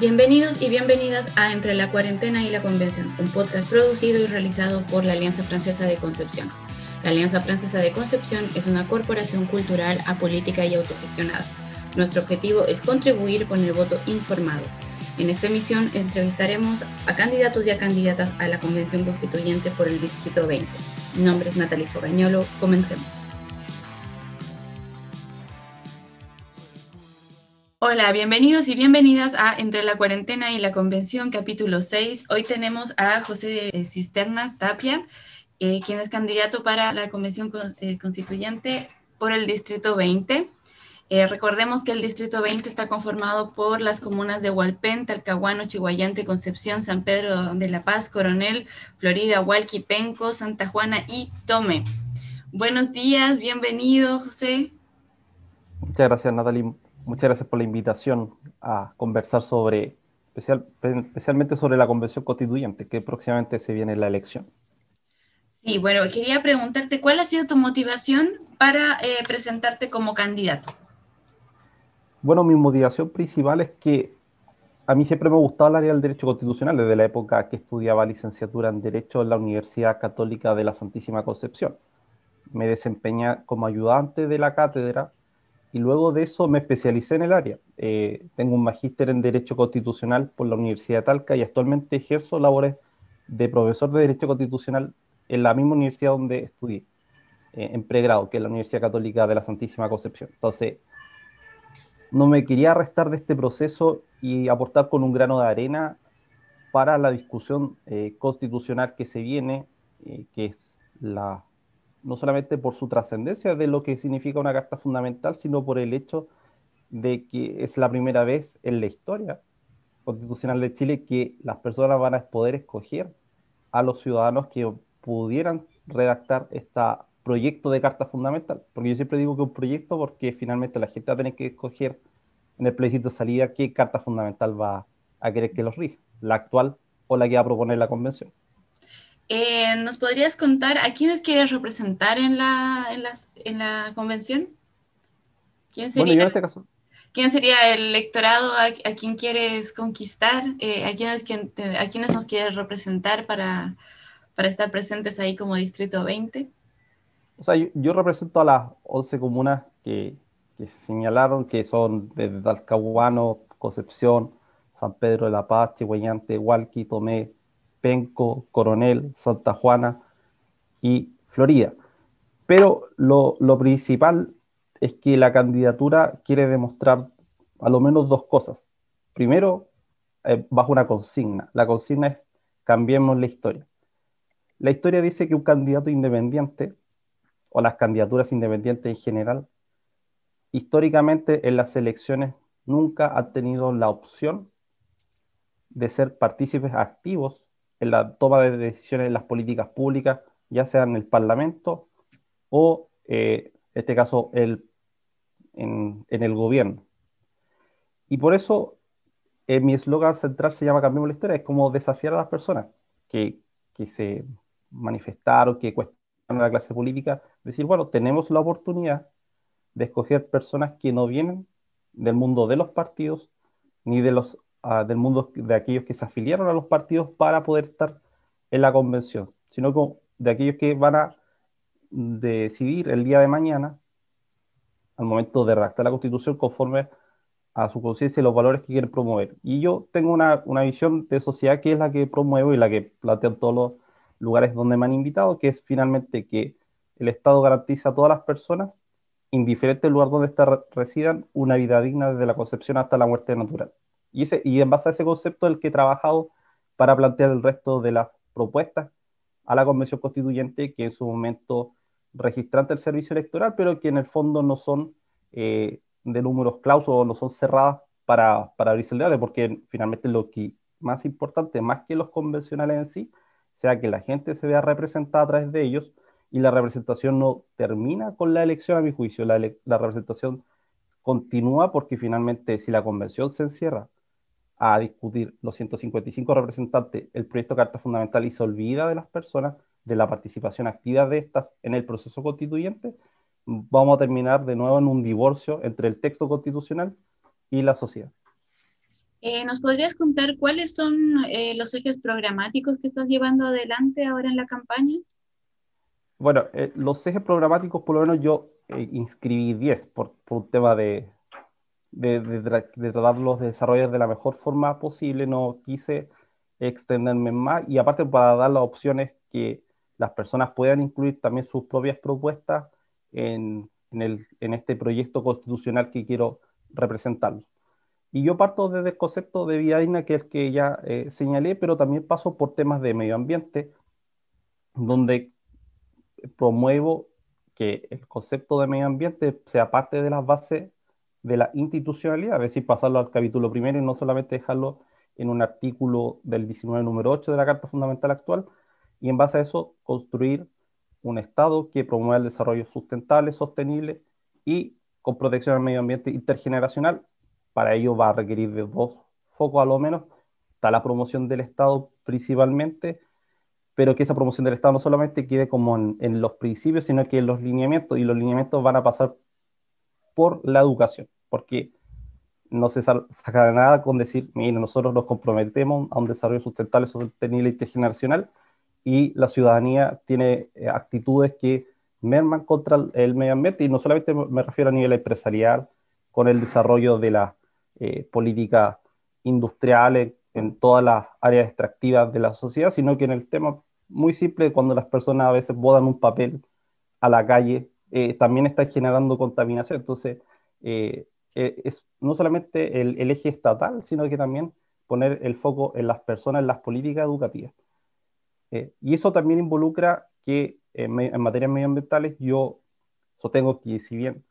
Bienvenidos y bienvenidas a Entre la Cuarentena y la Convención, un podcast producido y realizado por la Alianza Francesa de Concepción. La Alianza Francesa de Concepción es una corporación cultural apolítica y autogestionada. Nuestro objetivo es contribuir con el voto informado. En esta emisión entrevistaremos a candidatos y a candidatas a la Convención Constituyente por el Distrito 20. Mi nombre es Natalie Fogañolo. Comencemos. Hola, bienvenidos y bienvenidas a Entre la Cuarentena y la Convención, capítulo 6. Hoy tenemos a José de Cisternas Tapia, eh, quien es candidato para la Convención eh, Constituyente por el Distrito 20. Eh, recordemos que el Distrito 20 está conformado por las comunas de Hualpén, Talcahuano, Chihuayante, Concepción, San Pedro de la Paz, Coronel, Florida, Hualqui, Penco, Santa Juana y Tome. Buenos días, bienvenido, José. Muchas gracias, Natalie muchas gracias por la invitación a conversar sobre, especialmente sobre la convención constituyente, que próximamente se viene la elección. Sí, bueno, quería preguntarte, ¿cuál ha sido tu motivación para eh, presentarte como candidato? Bueno, mi motivación principal es que a mí siempre me ha gustado el área del derecho constitucional desde la época que estudiaba licenciatura en Derecho en la Universidad Católica de la Santísima Concepción. Me desempeñé como ayudante de la cátedra y luego de eso me especialicé en el área. Eh, tengo un magíster en Derecho Constitucional por la Universidad de Talca y actualmente ejerzo labores de profesor de Derecho Constitucional en la misma universidad donde estudié, eh, en pregrado, que es la Universidad Católica de la Santísima Concepción. Entonces, no me quería restar de este proceso y aportar con un grano de arena para la discusión eh, constitucional que se viene, que es la no solamente por su trascendencia de lo que significa una carta fundamental, sino por el hecho de que es la primera vez en la historia constitucional de Chile que las personas van a poder escoger a los ciudadanos que pudieran redactar este proyecto de carta fundamental. Porque yo siempre digo que un proyecto porque finalmente la gente va a tener que escoger en el plebiscito de salida qué carta fundamental va a querer que los rija, la actual o la que va a proponer la convención. Eh, ¿Nos podrías contar a quiénes quieres representar en la, en en la convención? ¿Quién sería, este ¿quién sería el electorado a, a quién quieres conquistar? Eh, a, quiénes, ¿A quiénes nos quieres representar para, para estar presentes ahí como Distrito 20? O sea, yo, represento a las 11 comunas que, que, se señalaron, que son desde Talcahuano, Concepción, San Pedro de la Paz, Chihuayante, Hualqui, Tomé, Penco, Coronel, Santa Juana y Florida. Pero lo, principal es que la candidatura quiere demostrar a lo menos dos cosas. Primero, eh, bajo una consigna. La consigna es cambiemos la historia. La historia dice que un candidato independiente, o las candidaturas independientes en general, históricamente en las elecciones nunca han tenido la opción de ser partícipes activos en la toma de decisiones en las políticas públicas, ya sea en el Parlamento o, eh, en este caso, el, en, el gobierno. Y por eso eh, mi eslogan central se llama Cambiemos la Historia, es como desafiar a las personas que, que se manifestaron, que cuestionan la clase política, decir, bueno, tenemos la oportunidad de escoger personas que no vienen del mundo de los partidos ni de los del mundo de aquellos que se afiliaron a los partidos para poder estar en la convención, sino de aquellos que van a decidir el día de mañana, al momento de redactar la constitución, conforme a su conciencia y los valores que quieren promover. Y yo tengo una, una, visión de sociedad que es la que promuevo y la que planteo en todos los lugares donde me han invitado, que es finalmente que el Estado garantiza a todas las personas, indiferente del lugar donde residan, una vida digna desde la concepción hasta la muerte natural. Y, ese, y en base a ese concepto el que he trabajado para plantear el resto de las propuestas a la Convención Constituyente, que en su momento registrante el servicio electoral, pero que en el fondo no son eh, de números clausos no son cerradas para, para abrirse el debate, porque finalmente lo que más importante, más que los convencionales en sí, sea que la gente se vea representada a través de ellos y la representación no termina con la elección, a mi juicio, la, la representación continúa porque finalmente si la convención se encierra a discutir los 155 representantes el proyecto Carta Fundamental y se olvida de las personas, de la participación activa de estas en el proceso constituyente, vamos a terminar de nuevo en un divorcio entre el texto constitucional y la sociedad. Eh, ¿Nos podrías contar cuáles son eh, los ejes programáticos que estás llevando adelante ahora en la campaña? Bueno, eh, los ejes programáticos, por lo menos yo inscribí 10 por, un tema de, de, de, tratar los desarrollos de la mejor forma posible. No quise extenderme más y aparte para dar las opciones que las personas puedan incluir también sus propias propuestas en, en, el, en este proyecto constitucional que quiero representar. Y yo parto desde el concepto de vida digna, que es el que ya eh, señalé, pero también paso por temas de medio ambiente, donde promuevo que el concepto de medio ambiente sea parte de las bases de la institucionalidad, es decir, pasarlo al capítulo primero y no solamente dejarlo en un artículo del 19 número 8 de la Carta Fundamental actual, y en base a eso construir un Estado que promueva el desarrollo sustentable, sostenible y con protección al medio ambiente intergeneracional para ello va a requerir de dos focos a lo menos. Está la promoción del Estado principalmente, pero que esa promoción del Estado no solamente quede como en, los principios, sino que en los lineamientos, y los lineamientos van a pasar por la educación, porque no se saca nada con decir, mire, nosotros nos comprometemos a un desarrollo sustentable, sostenible y intergeneracional, y la ciudadanía tiene eh, actitudes que merman contra el medio ambiente, y no solamente me refiero a nivel empresarial, con el desarrollo de la eh, políticas industriales en todas las áreas extractivas de la sociedad, sino que en el tema muy simple, cuando las personas a veces bodan un papel a la calle, eh, también está generando contaminación. Entonces, eh, es no solamente el, eje estatal, sino que también poner el foco en las personas, en las políticas educativas. y eso también involucra que en, en materias medioambientales yo sostengo que si bien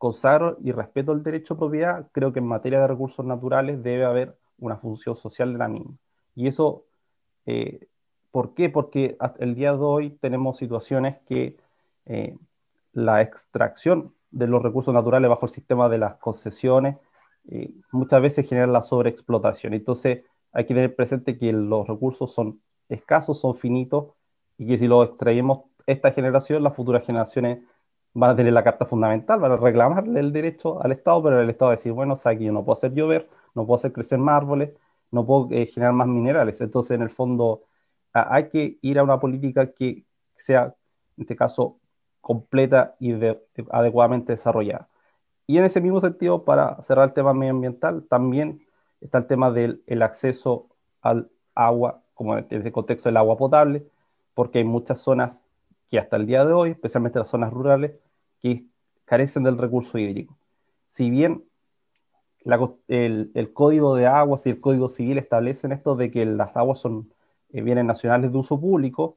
consagro y respeto el derecho a propiedad, creo que en materia de recursos naturales debe haber una función social de la misma. Y eso, eh, ¿por qué? Porque el día de hoy tenemos situaciones que eh, la extracción de los recursos naturales bajo el sistema de las concesiones eh, muchas veces genera la sobreexplotación. Entonces hay que tener presente que los recursos son escasos, son finitos, y que si los extraemos esta generación, las futuras generaciones van a tener la carta fundamental, van a reclamarle el derecho al Estado, pero el Estado va a decir, bueno, o sea, que yo no puedo hacer llover, no puedo hacer crecer más árboles, no puedo eh, generar más minerales. Entonces, en el fondo, hay que ir a una política que sea, en este caso, completa y adecuadamente desarrollada. Y en ese mismo sentido, para cerrar el tema medioambiental, también está el tema del el acceso al agua, como en el contexto del agua potable, porque hay muchas zonas que hasta el día de hoy, especialmente las zonas rurales, que carecen del recurso hídrico. Si bien el, código de aguas y el código civil establecen esto de que las aguas son eh, bienes nacionales de uso público,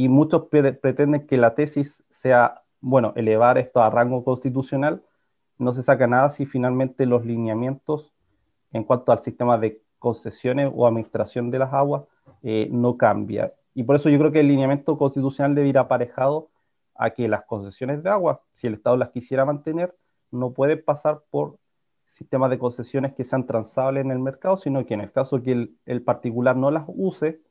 y muchos pretenden que la tesis sea, bueno, elevar esto a rango constitucional, no se saca nada si finalmente los lineamientos en cuanto al sistema de concesiones o administración de las aguas eh, no cambia. Y por eso yo creo que el lineamiento constitucional debe ir aparejado a que las concesiones de agua, si el Estado las quisiera mantener, no puede pasar por sistemas de concesiones que sean transables en el mercado, sino que en el caso que el, particular no las use,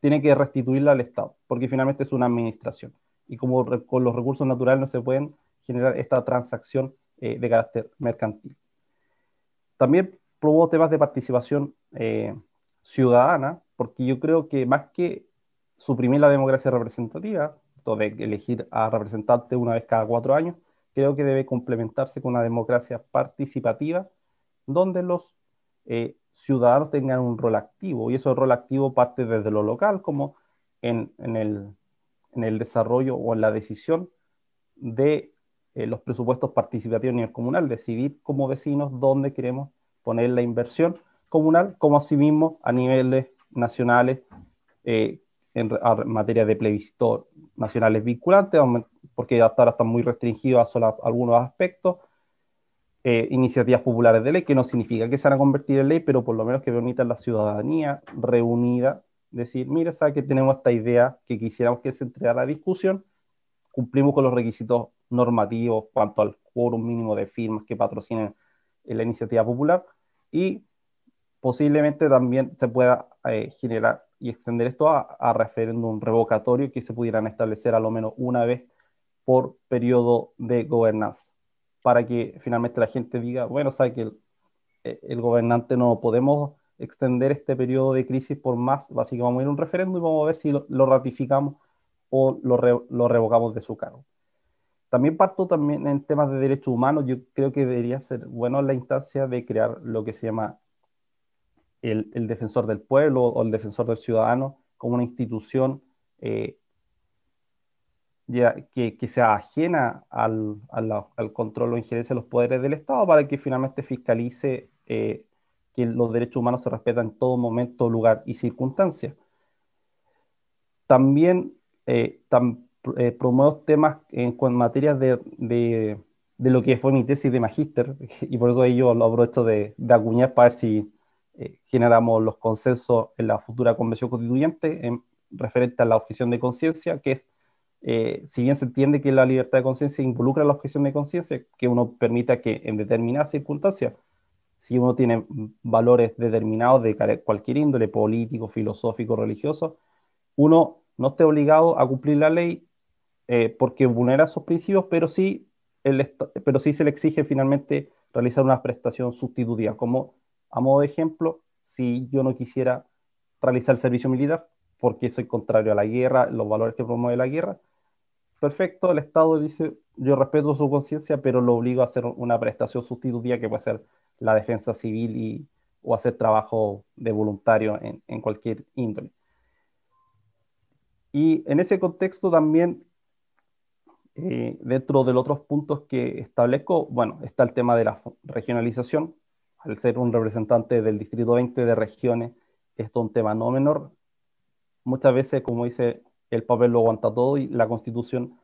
tiene que restituirla al Estado, porque finalmente es una administración. Y como con los recursos naturales no se pueden generar esta transacción eh, de carácter mercantil. También probó temas de participación eh, ciudadana, porque yo creo que más que suprimir la democracia representativa, de elegir a representante una vez cada cuatro años, creo que debe complementarse con una democracia participativa, donde los eh, ciudadanos tengan un rol activo, y ese rol activo parte desde lo local, como en, el, en el, desarrollo o en la decisión de eh, los presupuestos participativos a nivel comunal, decidir como vecinos dónde queremos poner la inversión comunal, como asimismo a niveles nacionales eh, en, materia de plebiscito nacionales vinculantes, porque hasta ahora están muy restringidos a solo algunos aspectos. Eh, iniciativas populares de ley, que no significa que se van a convertir en ley, pero por lo menos que permitan la ciudadanía reunida decir, mire, sabe que tenemos esta idea que quisiéramos que se entregara a la discusión, cumplimos con los requisitos normativos cuanto al quórum mínimo de firmas que patrocinen la iniciativa popular. Y posiblemente también se pueda eh, generar y extender esto a, a referéndum revocatorio que se pudieran establecer a lo menos una vez por periodo de gobernanza, para que finalmente la gente diga, bueno, sabe que el gobernante no podemos extender este periodo de crisis por más, básicamente vamos a ir a un referéndum y vamos a ver si lo, ratificamos o lo, revocamos de su cargo. También parto también en temas de derechos humanos, yo creo que debería ser bueno la instancia de crear lo que se llama el, el defensor del pueblo o el defensor del ciudadano como una institución eh, ya, que, que, sea ajena al, al, al, control o injerencia de los poderes del Estado para que finalmente fiscalice eh, que los derechos humanos se respetan en todo momento, lugar y circunstancia. También eh, eh, promuevo temas en, materia de, de, de, lo que fue mi tesis de magíster, y por eso yo lo aprovecho de, de acuñar para ver si eh, generamos los consensos en la futura convención constituyente en referente a la objeción de conciencia, que es, si bien se entiende que la libertad de conciencia involucra la objeción de conciencia, que uno permita que en determinadas circunstancias si uno tiene valores determinados de cualquier índole, político, filosófico, religioso, uno no esté obligado a cumplir la ley eh, porque vulnera esos principios, pero sí, el, pero sí se le exige finalmente realizar una prestación sustitutiva. Como a modo de ejemplo, si yo no quisiera realizar servicio militar porque soy contrario a la guerra, los valores que promueve la guerra, perfecto, el Estado dice, yo respeto su conciencia, pero lo obligo a hacer una prestación sustitutiva que puede ser la defensa civil y, o hacer trabajo de voluntario en, cualquier índole. Y en ese contexto también, eh, dentro de los otros puntos que establezco, bueno, está el tema de la regionalización. Al ser un representante del Distrito 20 de regiones, esto es un tema no menor. Muchas veces, como dice, el papel lo aguanta todo y la Constitución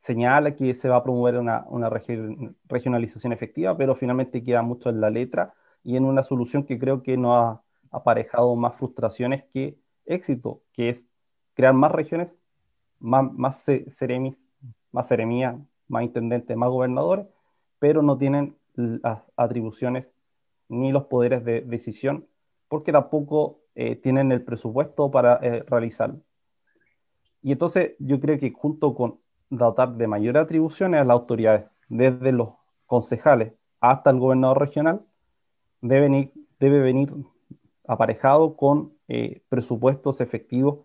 señala que se va a promover una, una regionalización efectiva, pero finalmente queda mucho en la letra y en una solución que creo que no ha aparejado más frustraciones que éxito, que es crear más regiones, más, más seremis, más seremías, más intendentes, más gobernadores, pero no tienen las atribuciones ni los poderes de decisión, porque tampoco eh, tienen el presupuesto para eh, realizarlo. Y entonces yo creo que junto con dotar de mayores atribuciones a las autoridades, desde los concejales hasta el gobernador regional, debe venir, debe venir aparejado con eh, presupuestos efectivos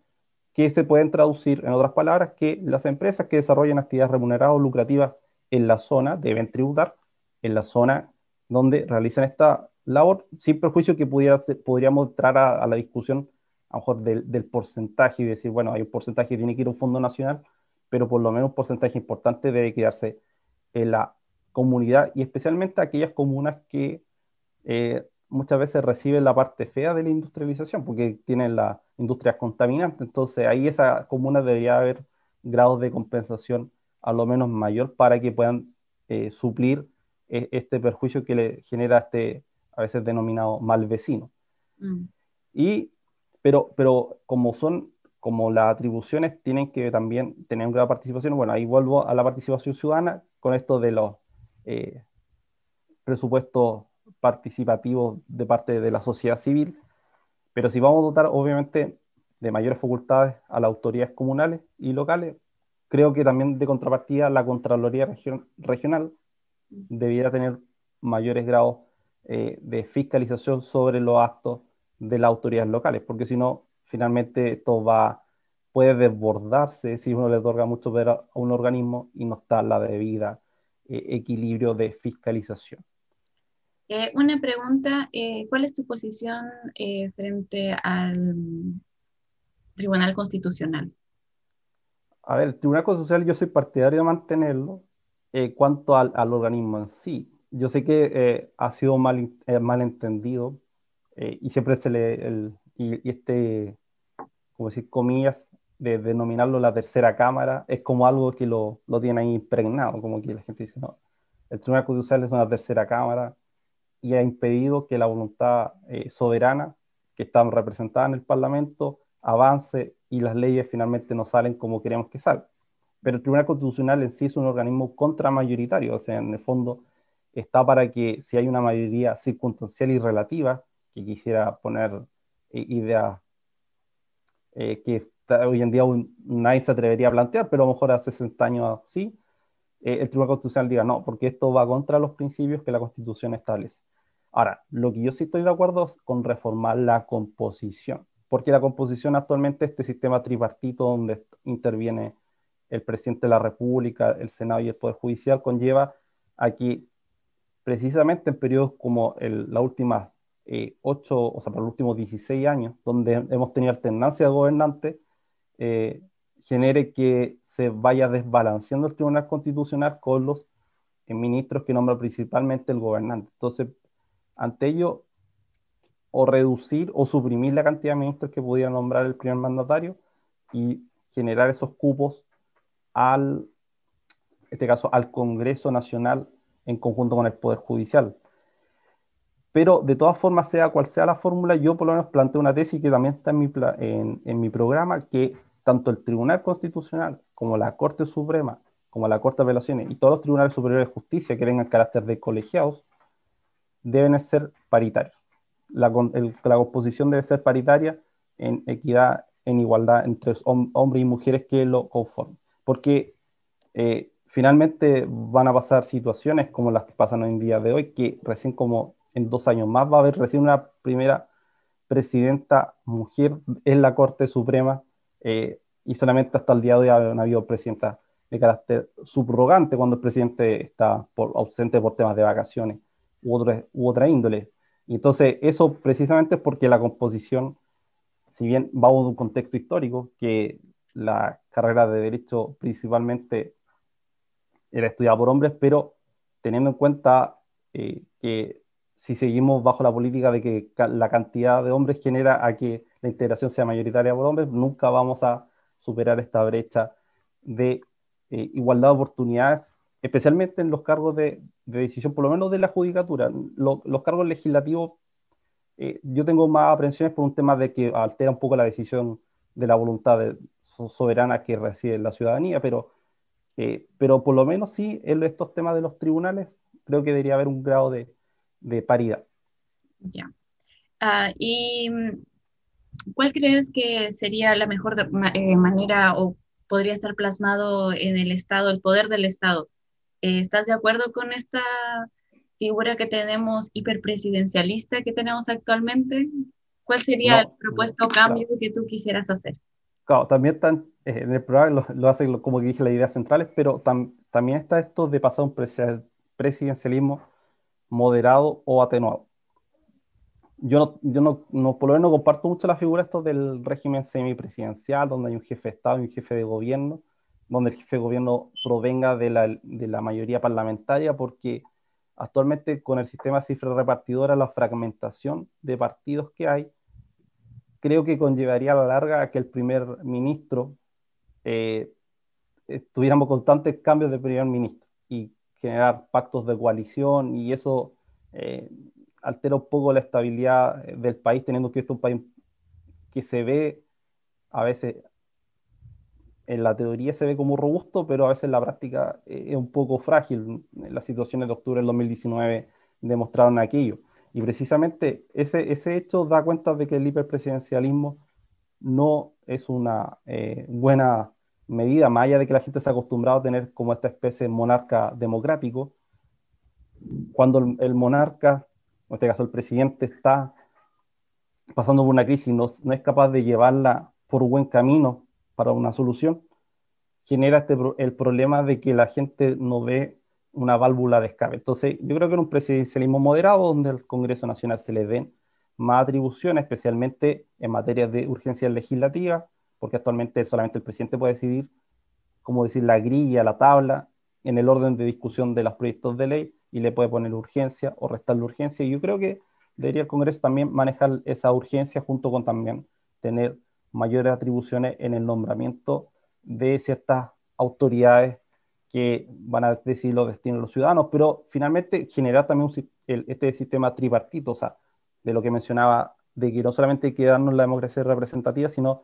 que se pueden traducir, en otras palabras, que las empresas que desarrollan actividades remuneradas o lucrativas en la zona deben tributar en la zona donde realizan esta labor, sin perjuicio que pudiera podríamos entrar a, a, la discusión a lo mejor del, del porcentaje y decir, bueno, hay un porcentaje que tiene que ir a un fondo nacional, pero por lo menos un porcentaje importante debe quedarse en la comunidad y especialmente aquellas comunas que eh, muchas veces reciben la parte fea de la industrialización porque tienen las industrias contaminantes. Entonces ahí esa comuna debería haber grados de compensación a lo menos mayor para que puedan eh, suplir eh, este perjuicio que le genera este a veces denominado mal vecino. Mm. Y, pero, pero como son como las atribuciones tienen que también tener una gran participación, bueno, ahí vuelvo a la participación ciudadana con esto de los eh, presupuestos participativos de parte de la sociedad civil, pero si vamos a dotar obviamente de mayores facultades a las autoridades comunales y locales, creo que también de contrapartida la Contraloría Regional debiera tener mayores grados eh, de fiscalización sobre los actos de las autoridades locales, porque si no, finalmente esto va, puede desbordarse si uno le otorga mucho poder a un organismo y no está la debida eh, equilibrio de fiscalización. Eh, una pregunta, eh, ¿cuál es tu posición frente al Tribunal Constitucional? A ver, el Tribunal Constitucional yo soy partidario de mantenerlo. cuanto al, al, organismo en sí, yo sé que ha sido mal, mal entendido y siempre se le, el, y, este, como decir, comillas, de denominarlo la tercera cámara, es como algo que lo, lo tiene ahí impregnado, como que la gente dice, no, el Tribunal Constitucional es una tercera cámara y ha impedido que la voluntad eh, soberana que está representada en el Parlamento avance y las leyes finalmente no salen como queremos que salgan. Pero el Tribunal Constitucional en sí es un organismo contramayoritario, o sea, en el fondo está para que si hay una mayoría circunstancial y relativa, que quisiera poner ideas eh, que hoy en día nadie se atrevería a plantear, pero a lo mejor hace 60 años sí, eh, el Tribunal Constitucional diga no, porque esto va contra los principios que la Constitución establece. Ahora, lo que yo sí estoy de acuerdo es con reformar la composición, porque la composición actualmente, este sistema tripartito donde interviene el presidente de la República, el Senado y el Poder Judicial, conlleva a que precisamente en periodos como el, la última eh, ocho, o sea, para los últimos 16 años, donde hemos tenido alternancia de gobernantes, eh, genere que se vaya desbalanceando el Tribunal Constitucional con los eh, ministros que nombra principalmente el gobernante. Entonces, ante ello, o reducir o suprimir la cantidad de ministros que pudiera nombrar el primer mandatario y generar esos cupos al, en este caso, al Congreso Nacional en conjunto con el Poder Judicial. Pero de todas formas, sea cual sea la fórmula, yo por lo menos planteo una tesis que también está en mi, en, en mi programa, que tanto el Tribunal Constitucional como la Corte Suprema, como la Corte de Apelaciones y todos los tribunales superiores de justicia que tengan carácter de colegiados, deben ser paritarios. La, la composición debe ser paritaria en equidad, en igualdad entre hombres y mujeres que lo conformen. Porque eh, finalmente van a pasar situaciones como las que pasan hoy en día de hoy, que recién como en dos años más va a haber recién una primera presidenta mujer en la Corte Suprema eh, y solamente hasta el día de hoy han habido presidentas de carácter subrogante cuando el presidente está ausente por temas de vacaciones u, otra, u otra índole. Y entonces eso precisamente es porque la composición, si bien va de un contexto histórico, que la carrera de derecho principalmente era estudiada por hombres, pero teniendo en cuenta eh, que si seguimos bajo la política de que la cantidad de hombres genera a que la integración sea mayoritaria por hombres, nunca vamos a superar esta brecha de eh, igualdad de oportunidades, especialmente en los cargos de, decisión, por lo menos de la judicatura. los cargos legislativos, eh, yo tengo más aprensiones por un tema de que altera un poco la decisión de la voluntad soberana que recibe la ciudadanía, pero, eh, pero por lo menos sí, en estos temas de los tribunales, creo que debería haber un grado de, de paridad. Ya. Ah, ¿Y cuál crees que sería la mejor eh, manera o podría estar plasmado en el Estado, el poder del Estado? Eh, ¿Estás de acuerdo con esta figura que tenemos hiperpresidencialista que tenemos actualmente? ¿Cuál sería el propuesto cambio que tú quisieras hacer? Claro, también están, eh, en el programa lo, lo hacen como que dije las ideas centrales, pero también está esto de pasar un presidencialismo moderado o atenuado. Yo, no, yo no, no, por lo menos no comparto mucho la figura esto del régimen semipresidencial, donde hay un jefe de Estado y un jefe de gobierno, donde el jefe de gobierno provenga de la, de la mayoría parlamentaria, porque actualmente con el sistema cifra repartidora, la fragmentación de partidos que hay, creo que conllevaría a la larga a que el primer ministro eh, tuviéramos constantes cambios de primer ministro. Y generar pactos de coalición y eso eh, altera un poco la estabilidad eh, del país, teniendo que esto es un país que se ve a veces, en la teoría se ve como robusto, pero a veces en la práctica eh, es un poco frágil. Las situaciones de octubre del 2019 demostraron aquello. Y precisamente ese, ese hecho da cuenta de que el hiperpresidencialismo no es una buena medida, más allá de que la gente se ha acostumbrado a tener como esta especie de monarca democrático, cuando el, monarca, en este caso el presidente, está pasando por una crisis y no, no, es capaz de llevarla por buen camino para una solución, genera este, el problema de que la gente no ve una válvula de escape. Entonces, yo creo que en un presidencialismo moderado, donde al Congreso Nacional se le den más atribuciones, especialmente en materia de urgencia legislativa, porque actualmente solamente el presidente puede decidir, cómo decir, la grilla, la tabla, en el orden de discusión de los proyectos de ley y le puede poner urgencia o restarle urgencia. Y yo creo que debería el Congreso también manejar esa urgencia junto con también tener mayores atribuciones en el nombramiento de ciertas autoridades que van a decidir los destinos de los ciudadanos, pero finalmente generar también este sistema tripartito, o sea, de lo que mencionaba, de que no solamente hay que darnos la democracia representativa, sino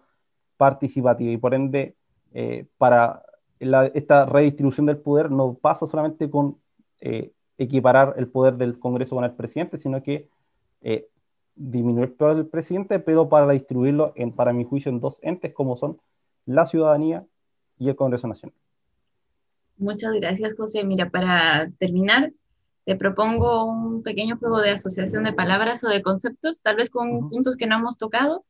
participativa y por ende eh, para esta redistribución del poder no pasa solamente con eh, equiparar el poder del Congreso con el presidente, sino que eh, disminuir el poder del presidente, pero para distribuirlo, en, para mi juicio, en dos entes como son la ciudadanía y el Congreso Nacional. Muchas gracias, José. Mira, para terminar, te propongo un pequeño juego de asociación de palabras o de conceptos, tal vez con puntos que no hemos tocado.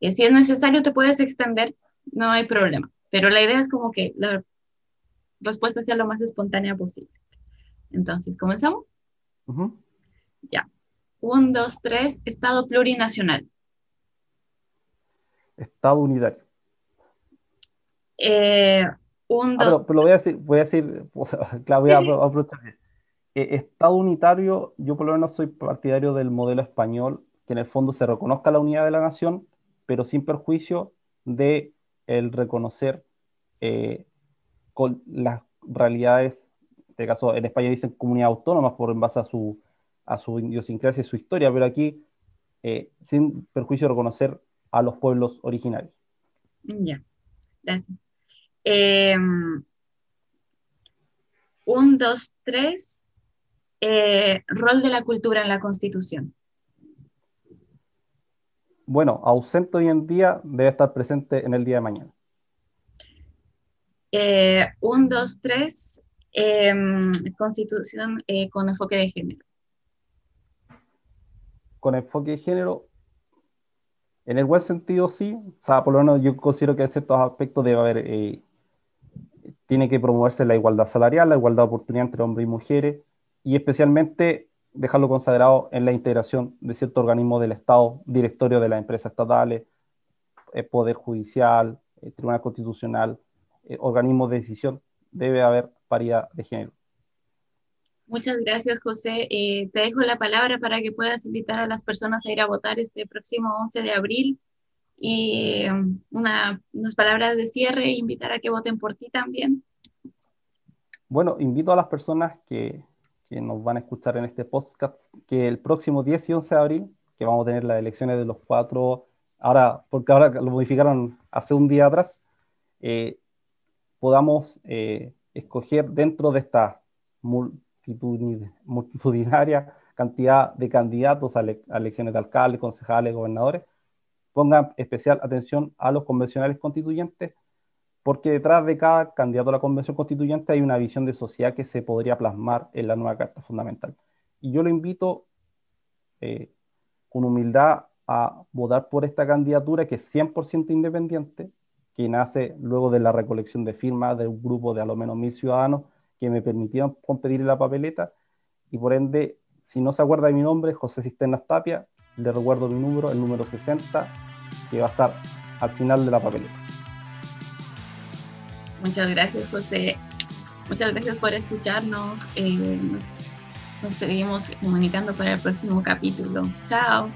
Eh, si es necesario, te puedes extender, no hay problema. Pero la idea es como que la respuesta sea lo más espontánea posible. Entonces, ¿comenzamos? Ya. Un, dos, tres, Estado plurinacional. Estado unitario. Eh, un, ah, pero, lo voy a decir, voy a decir, o sea, claro, voy a aprovechar. Eh, Estado unitario, yo por lo menos soy partidario del modelo español, que en el fondo se reconozca la unidad de la nación, pero sin perjuicio de el reconocer eh, las realidades, en este caso en España dicen comunidad autónoma por en base a su, a su idiosincrasia y su historia, pero aquí eh, sin perjuicio de reconocer a los pueblos originarios. Ya, gracias. Em, un, dos, tres. Eh, rol de la cultura en la Constitución. Bueno, ausente hoy en día, debe estar presente en el día de mañana. Eh, un, dos, tres. Em, constitución eh, con enfoque de género. Con enfoque de género, en el buen sentido sí, o sea, por lo menos yo considero que en ciertos aspectos debe haber, tiene que promoverse la igualdad salarial, la igualdad de oportunidad entre hombres y mujeres, y especialmente dejarlo consagrado en la integración de ciertos organismos del Estado, directorio de las empresas estatales, el eh, Poder Judicial, el Tribunal Constitucional, eh, organismos de decisión, debe haber paridad de género. Muchas gracias, José. Eh, te dejo la palabra para que puedas invitar a las personas a ir a votar este próximo 11 de abril y una, unas palabras de cierre invitar a que voten por ti también. Bueno, invito a las personas que que nos van a escuchar en este podcast, que el próximo 10 y 11 de abril, que vamos a tener las elecciones de los cuatro, ahora, porque ahora lo modificaron hace un día atrás, eh, podamos eh, escoger dentro de esta multitudinaria cantidad de candidatos a, a elecciones de alcaldes, concejales, gobernadores, pongan especial atención a los convencionales constituyentes porque detrás de cada candidato a la convención constituyente hay una visión de sociedad que se podría plasmar en la nueva Carta Fundamental. Y yo lo invito eh, con humildad a votar por esta candidatura que es 100% independiente, que nace luego de la recolección de firmas de un grupo de a menos mil ciudadanos que me permitieron competir en la papeleta y por ende, si no se acuerda de mi nombre, José Cisternas Tapia, le recuerdo mi número, el número 60, que va a estar al final de la papeleta. Muchas gracias, José. Muchas gracias por escucharnos. Eh, nos seguimos comunicando para el próximo capítulo. Chao.